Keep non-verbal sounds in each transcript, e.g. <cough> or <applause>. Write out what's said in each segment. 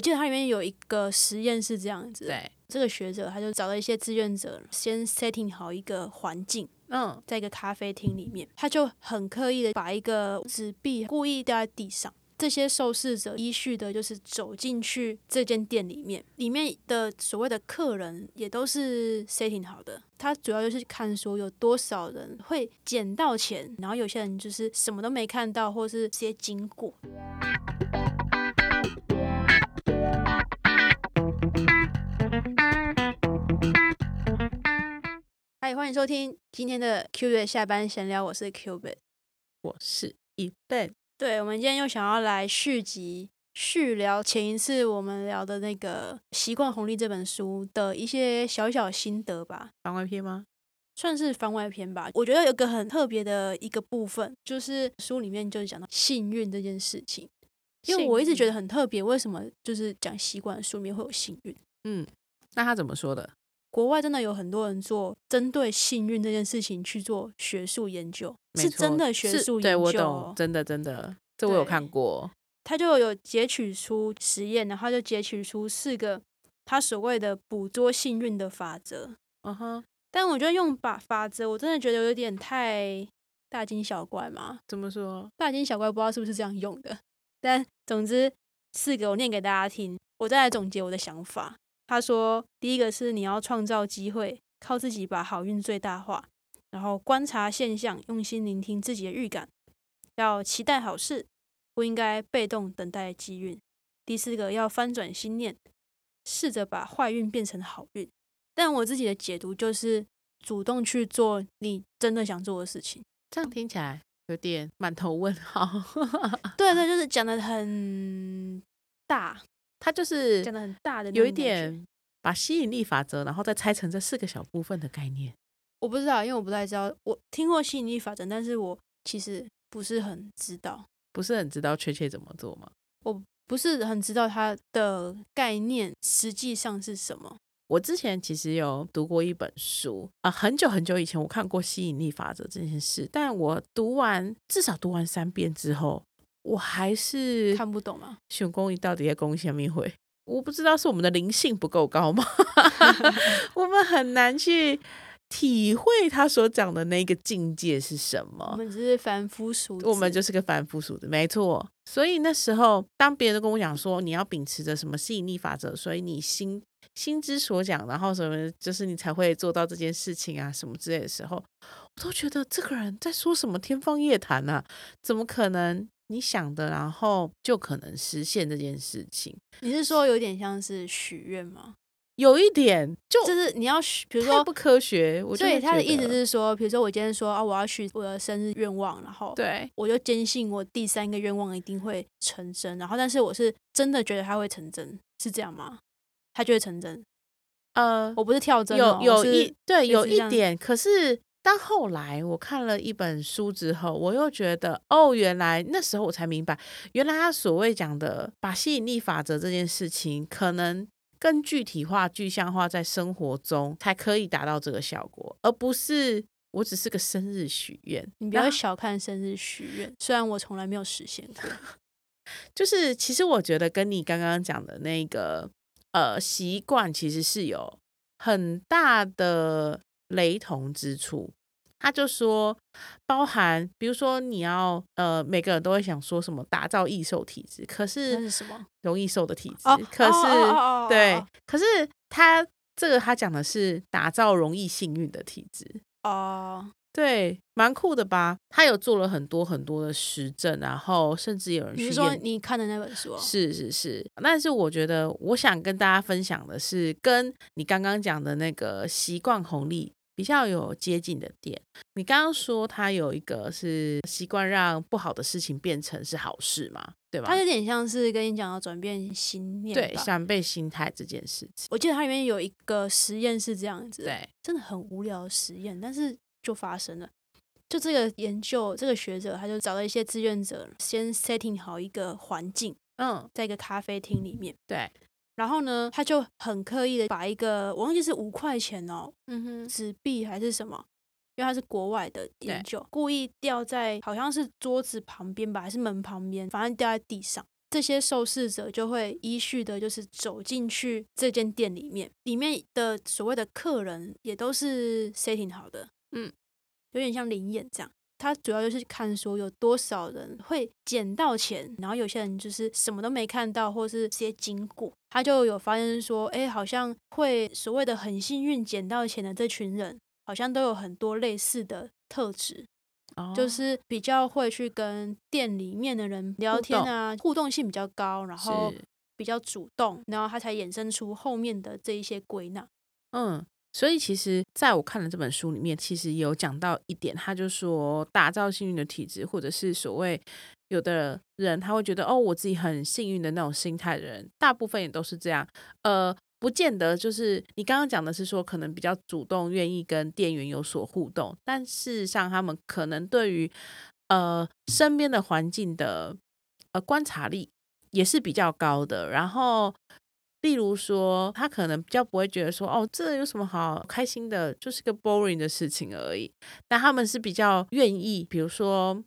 我记得它里面有一个实验是这样子，对，这个学者他就找了一些志愿者，先 setting 好一个环境，嗯，在一个咖啡厅里面，他就很刻意的把一个纸币故意掉在地上。这些受试者依序的就是走进去这间店里面，里面的所谓的客人也都是 setting 好的。他主要就是看说有多少人会捡到钱，然后有些人就是什么都没看到，或是直接经过。嗨，欢迎收听今天的 Q 的下班闲聊，我是 Q 贝。我是一贝，对，我们今天又想要来续集续聊前一次我们聊的那个《习惯红利》这本书的一些小小心得吧，番外篇吗？算是番外篇吧。我觉得有个很特别的一个部分，就是书里面就是讲到幸运这件事情，因为我一直觉得很特别，为什么就是讲习惯书里面会有幸运？嗯，那他怎么说的？国外真的有很多人做针对幸运这件事情去做学术研究，是真的学是术研究、对我哦懂，。真的真的，这我有看过。他就有截取出实验，然后就截取出四个他所谓的捕捉幸运的法则。嗯哼，但我觉得用法法则，我真的觉得有点太大惊小怪嘛。怎么说？大惊小怪，不知道是不是这样用的。但总之，四个我念给大家听，我再来总结我的想法。他说，第一个是你要创造机会，靠自己把好运最大化，然后观察现象，用心聆听自己的预感，要期待好事，不应该被动等待机运。第四个要翻转心念，试着把坏运变成好运。但我自己的解读就是，主动去做你真的想做的事情。这样听起来有点满头问号。<laughs> 对对，就是讲的很大，他就是讲的很大的有一点把吸引力法则，然后再拆成这四个小部分的概念。我不知道，因为我不太知道，我听过吸引力法则，但是我其实不是很知道，不是很知道确切怎么做吗？我不是很知道它的概念实际上是什么。我之前其实有读过一本书啊、很久很久以前我看过吸引力法则这件事，但我读完至少读完三遍之后，我还是看不懂吗？熊公益到底在攻下面会？我不知道是我们的灵性不够高吗？<laughs> <laughs> 我们很难去体会他所讲的那个境界是什么我么。们只是凡夫俗子，我们就是个凡夫俗子，没错。所以那时候，当别人跟我讲说你要秉持着什么吸引力法则，所以你心心之所讲，然后什么就是你才会做到这件事情啊，什么之类的时候，我都觉得这个人在说什么天方夜谭啊？怎么可能你想的，然后就可能实现这件事情？你是说有点像是许愿吗？有一点就就是你要许，比如说不科学。我以他的意思是说，比如说我今天说啊，我要许我的生日愿望，然后对我就坚信我第三个愿望一定会成真，然后但是我是真的觉得它会成真，是这样吗？它就会成真，呃，我不是跳针、有哦，有一对有一点，可是当后来我看了一本书之后，我又觉得哦，原来那时候我才明白，原来他所谓讲的把吸引力法则这件事情，可能更具体化、具象化在生活中才可以达到这个效果，而不是我只是个生日许愿。你不要小看生日许愿，虽然我从来没有实现过。<laughs> 就是其实我觉得跟你刚刚讲的那个呃习惯，其实是有很大的雷同之处。他就说，包含比如说你要呃，每个人都会想说什么打造易瘦体质，可那是是什么？容易瘦的体质，哦可是、哦哦哦哦对哦，可是他这个他讲的是打造容易幸运的体质，哦，对，蛮酷的吧？他有做了很多很多的实证，然后甚至有人你是说你看的那本书、哦？是是是，但是我觉得我想跟大家分享的是，跟你刚刚讲的那个习惯红利比较有接近的点。你刚刚说他有一个是习惯让不好的事情变成是好事嘛，对吧他？有点像是跟你讲要转变心念对，吧闪背心态这件事情，我记得它里面有一个实验是这样子，，对，真的很无聊的实验，但是就发生了。就这个研究，这个学者他就找了一些志愿者，先 setting 好一个环境，嗯，在一个咖啡厅里面，对，然后呢，他就很刻意的把一个我忘记是五块钱哦，嗯哼，纸币还是什么，因为他是国外的研究，故意掉在好像是桌子旁边吧，还是门旁边，反正掉在地上。这些受试者就会依序的，就是走进去这间店里面，里面的所谓的客人也都是 setting 好的，嗯，有点像灵眼这样。他主要就是看说有多少人会捡到钱，然后有些人就是什么都没看到，或是直接经过，他就有发现说，哎，好像会所谓的很幸运捡到钱的这群人，好像都有很多类似的特质。就是比较会去跟店里面的人聊天啊，互动性比较高，然后比较主动，然后他才衍生出后面的这一些归纳。嗯，所以其实在我看的这本书里面，其实有讲到一点，他就说打造幸运的体质，或者是所谓有的人他会觉得哦，我自己很幸运的那种心态的人，大部分也都是这样。呃。不见得就是你刚刚讲的是说，可能比较主动，愿意跟店员有所互动，但事实上他们可能对于呃身边的环境的呃观察力也是比较高的。然后，例如说，他可能比较不会觉得说，哦，这有什么好开心的，就是个 boring 的事情而已。但他们是比较愿意，比如说。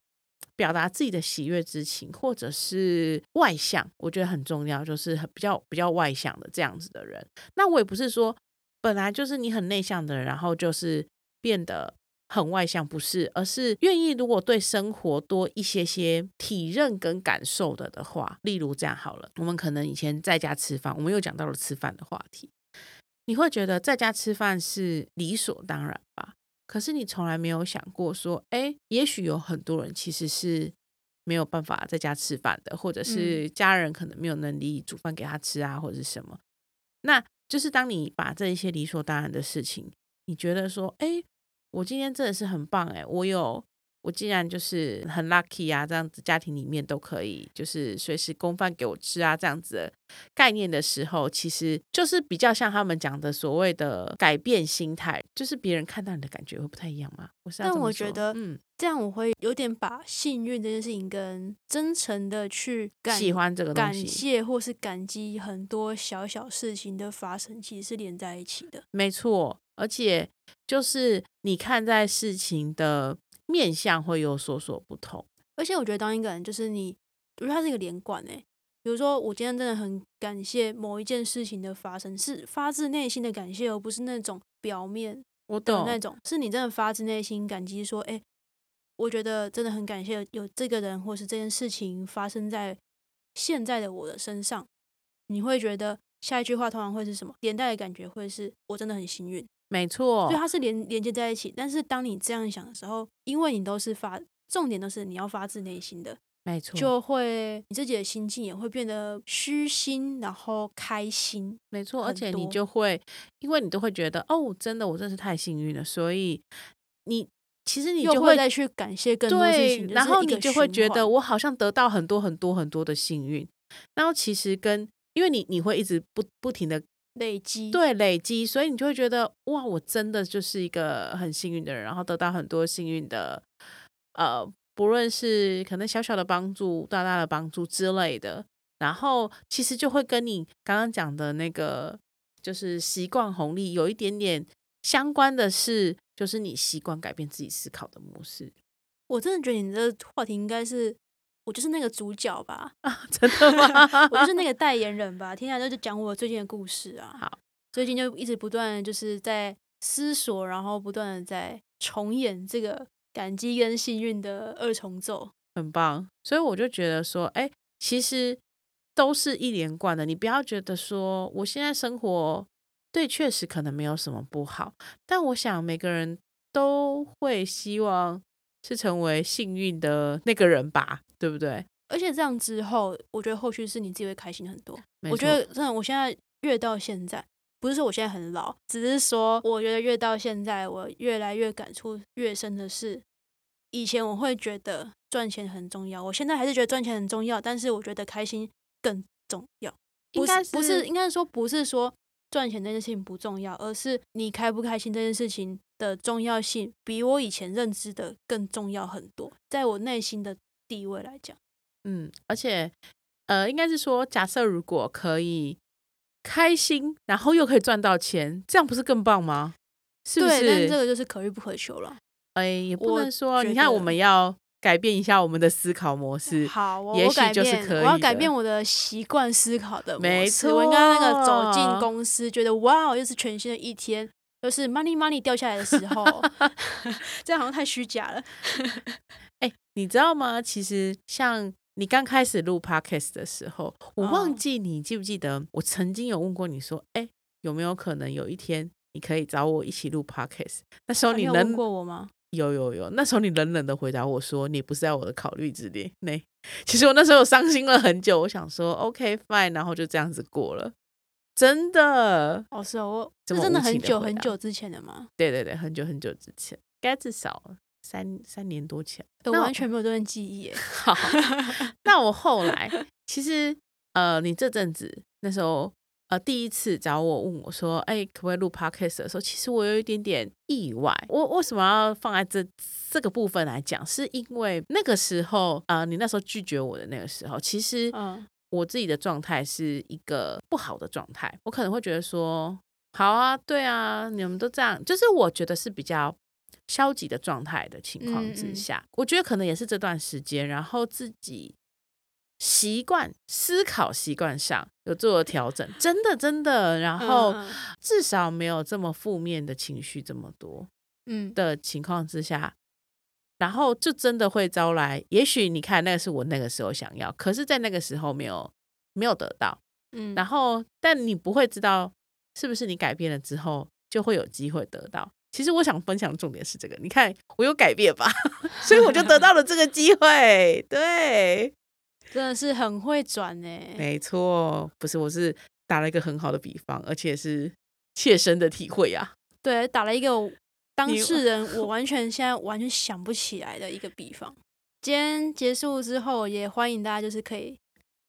表达自己的喜悦之情，或者是外向，我觉得很重要，就是很比较比较外向的这样子的人。那我也不是说本来就是你很内向的人，然后就是变得很外向，不是，而是愿意如果对生活多一些些体认跟感受的的话，例如这样好了，我们可能以前在家吃饭，我们又讲到了吃饭的话题，你会觉得在家吃饭是理所当然吧？可是你从来没有想过说，哎，也许有很多人其实是没有办法在家吃饭的，或者是家人可能没有能力煮饭给他吃啊，或者是什么。那就是当你把这一些理所当然的事情，你觉得说，哎，我今天真的是很棒，哎，我有。我竟然就是很 lucky 啊，这样子家庭里面都可以，就是随时供饭给我吃啊，这样子的概念的时候，其实就是比较像他们讲的所谓的改变心态，就是别人看到你的感觉会不太一样吗？但我觉得，嗯，这样我会有点把幸运这件事情跟真诚的去喜欢这个感谢或是感激很多小小事情的发生，其实是连在一起的。没错，而且就是你看待事情的。面相会有所所不同，而且我觉得当一个人就是你，我觉得他是一个连贯诶。比如说，我今天真的很感谢某一件事情的发生，是发自内心的感谢，而不是那种表面我懂那种，是你真的发自内心感激，说，哎，我觉得真的很感谢有这个人或是这件事情发生在现在的我的身上。你会觉得下一句话通常会是什么？连带的感觉会是我真的很幸运。没错，所以它是连连接在一起。但是当你这样想的时候，因为你都是发重点都是你要发自内心的，没错，就会你自己的心境也会变得虚心，然后开心。没错，而且你就会，因为你都会觉得哦，真的我真是太幸运了，所以你其实你就会再去感谢更多事情，然后你就会觉得我好像得到很多很多很多的幸运。然后其实跟因为你你会一直不不停的。累积对累积，所以你就会觉得哇，我真的就是一个很幸运的人，然后得到很多幸运的，呃，不论是可能小小的帮助、大大的帮助之类的，然后其实就会跟你刚刚讲的那个就是习惯红利有一点点相关的是，就是你习惯改变自己思考的模式。我真的觉得你的话题应该是。我就是那个主角吧，<laughs> 真的吗？我就是那个代言人吧。天下就是讲我最近的故事啊。好，最近就一直不断就是在思索，然后不断的在重演这个感激跟幸运的二重奏，很棒。所以我就觉得说，哎，其实都是一连贯的。你不要觉得说，我现在生活对，确实可能没有什么不好，但我想每个人都会希望。是成为幸运的那个人吧，对不对？而且这样之后，我觉得后续是你自己会开心很多。我觉得真的，我现在越到现在，不是说我现在很老，只是说我觉得越到现在，我越来越感触越深的是，以前我会觉得赚钱很重要，我现在还是觉得赚钱很重要，但是我觉得开心更重要。应该不是，应该说不是说。赚钱这件事情不重要，而是你开不开心这件事情的重要性，比我以前认知的更重要很多。在我内心的地位来讲，嗯，而且，呃，应该是说，假设如果可以开心，然后又可以赚到钱，这样不是更棒吗？是不是？这个就是可遇不可求了。哎，也不能说，你看我们要改变一下我们的思考模式。<laughs> 好，我也许我改变，就是可我要改变我的习惯思考的模没错。我应该那个走进公司，觉得哇，又是全新的一天，又是 money money 掉下来的时候，<laughs> 这样好像太虚假了。<laughs> 哎、你知道吗？其实像你刚开始录 podcast 的时候，我忘哦记你记不记得，我曾经有问过你说，哎、有没有可能有一天你可以找我一起录 podcast？那时候你冷啊你问过我吗？有有有，那时候你冷冷的回答我说，你不是在我的考虑之列内。其实我那时候有伤心了很久，我想说 OK fine，然后就这样子过了。真的，哦，是哦，我这真的很久很久之前的吗？对对对，很久很久之前，该至少三三年多前。那我完全没有这段记忆耶。<laughs> 好，那我后来其实呃，你这阵子那时候呃第一次找我问我说，哎，可不可以录 podcast 的时候，其实我有一点点意外。我为什么要放在这这个部分来讲？是因为那个时候呃，你那时候拒绝我的那个时候，其实嗯。我自己的状态是一个不好的状态，我可能会觉得说，好啊，对啊，你们都这样，就是我觉得是比较消极的状态的情况嗯嗯。之下，我觉得可能也是这段时间，然后自己习惯思考习惯上有做了调整，真的真的，然后嗯至少没有这么负面的情绪这么多。嗯的情况之下，然后就真的会招来。也许你看，那个是我那个时候想要，可是，在那个时候没有没有得到。嗯，然后，但你不会知道是不是你改变了之后就会有机会得到。其实我想分享的重点是这个，你看我有改变吧，<laughs> 所以我就得到了这个机会。对，真的是很会转呢。没错，不是，我是打了一个很好的比方，而且是切身的体会啊。对，打了一个当事人我 <laughs> 完全现在完全想不起来的一个比方。今天结束之后，也欢迎大家就是可以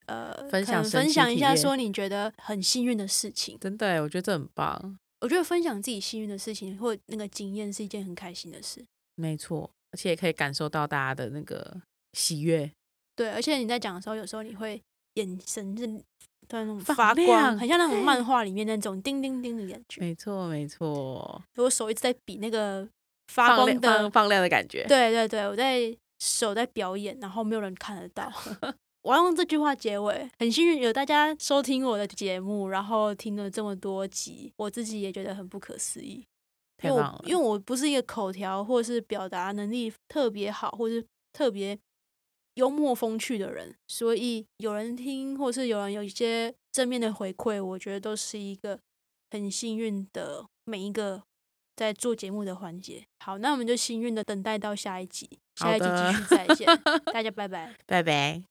呃分享分享一下，说你觉得很幸运的事情。真的耶，我觉得这很棒。我觉得分享自己幸运的事情或那个经验是一件很开心的事。没错，而且也可以感受到大家的那个喜悦。对，而且你在讲的时候，有时候你会眼神是突然那种放发光，亮很像那种漫画里面那种叮叮叮的感觉。没错，没错，我手一直在比那个发光的放，放亮的感觉。对对对，我在手在表演，然后没有人看得到。<laughs> 我要用这句话结尾，很幸运有大家收听我的节目，然后听了这么多集，我自己也觉得很不可思议。因为我因为我不是一个口条或是表达能力特别好，或是特别幽默风趣的人。所以有人听或是有人有一些正面的回馈我觉得都是一个很幸运的每一个在做节目的环节。好那我们就幸运的等待到下一集下一集继续再见 <laughs> 大家拜拜。拜拜。